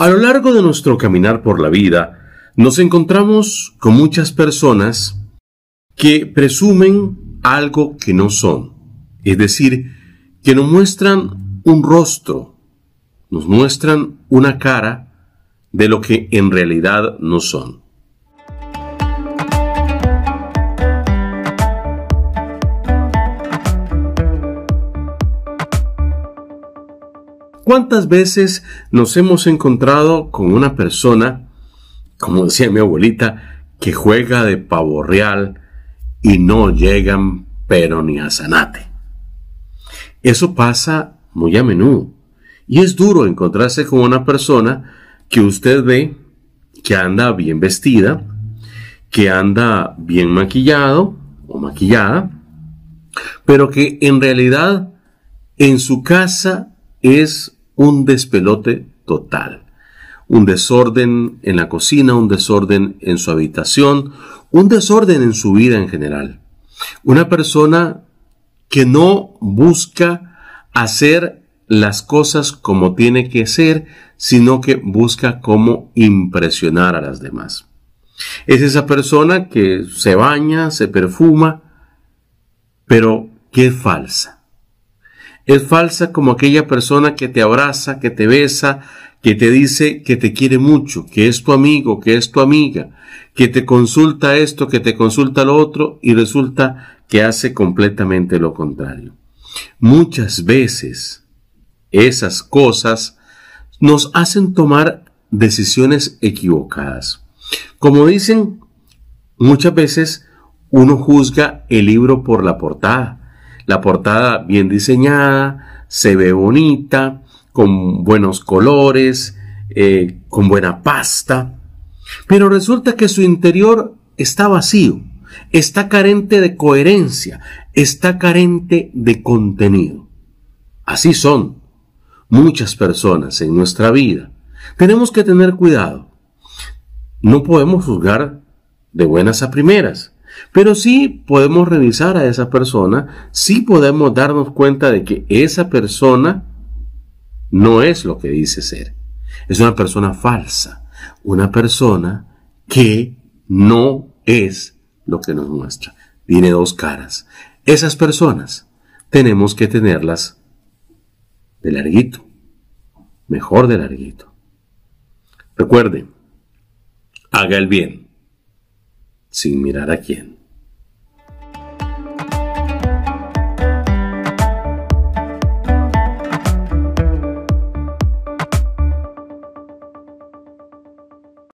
A lo largo de nuestro caminar por la vida, nos encontramos con muchas personas que presumen algo que no son, es decir, que nos muestran un rostro, nos muestran una cara de lo que en realidad no son. ¿Cuántas veces nos hemos encontrado con una persona, como decía mi abuelita, que juega de pavo real y no llegan pero ni a zanate? Eso pasa muy a menudo y es duro encontrarse con una persona que usted ve que anda bien vestida, que anda bien maquillado o maquillada, pero que en realidad en su casa es un despelote total. Un desorden en la cocina, un desorden en su habitación, un desorden en su vida en general. Una persona que no busca hacer las cosas como tiene que ser, sino que busca cómo impresionar a las demás. Es esa persona que se baña, se perfuma, pero que es falsa es falsa como aquella persona que te abraza, que te besa, que te dice que te quiere mucho, que es tu amigo, que es tu amiga, que te consulta esto, que te consulta lo otro y resulta que hace completamente lo contrario. Muchas veces esas cosas nos hacen tomar decisiones equivocadas. Como dicen, muchas veces uno juzga el libro por la portada la portada bien diseñada, se ve bonita, con buenos colores, eh, con buena pasta, pero resulta que su interior está vacío, está carente de coherencia, está carente de contenido. Así son muchas personas en nuestra vida. Tenemos que tener cuidado. No podemos juzgar de buenas a primeras. Pero sí podemos revisar a esa persona, sí podemos darnos cuenta de que esa persona no es lo que dice ser. Es una persona falsa, una persona que no es lo que nos muestra. Tiene dos caras. Esas personas tenemos que tenerlas de larguito, mejor de larguito. Recuerde, haga el bien sin mirar a quién.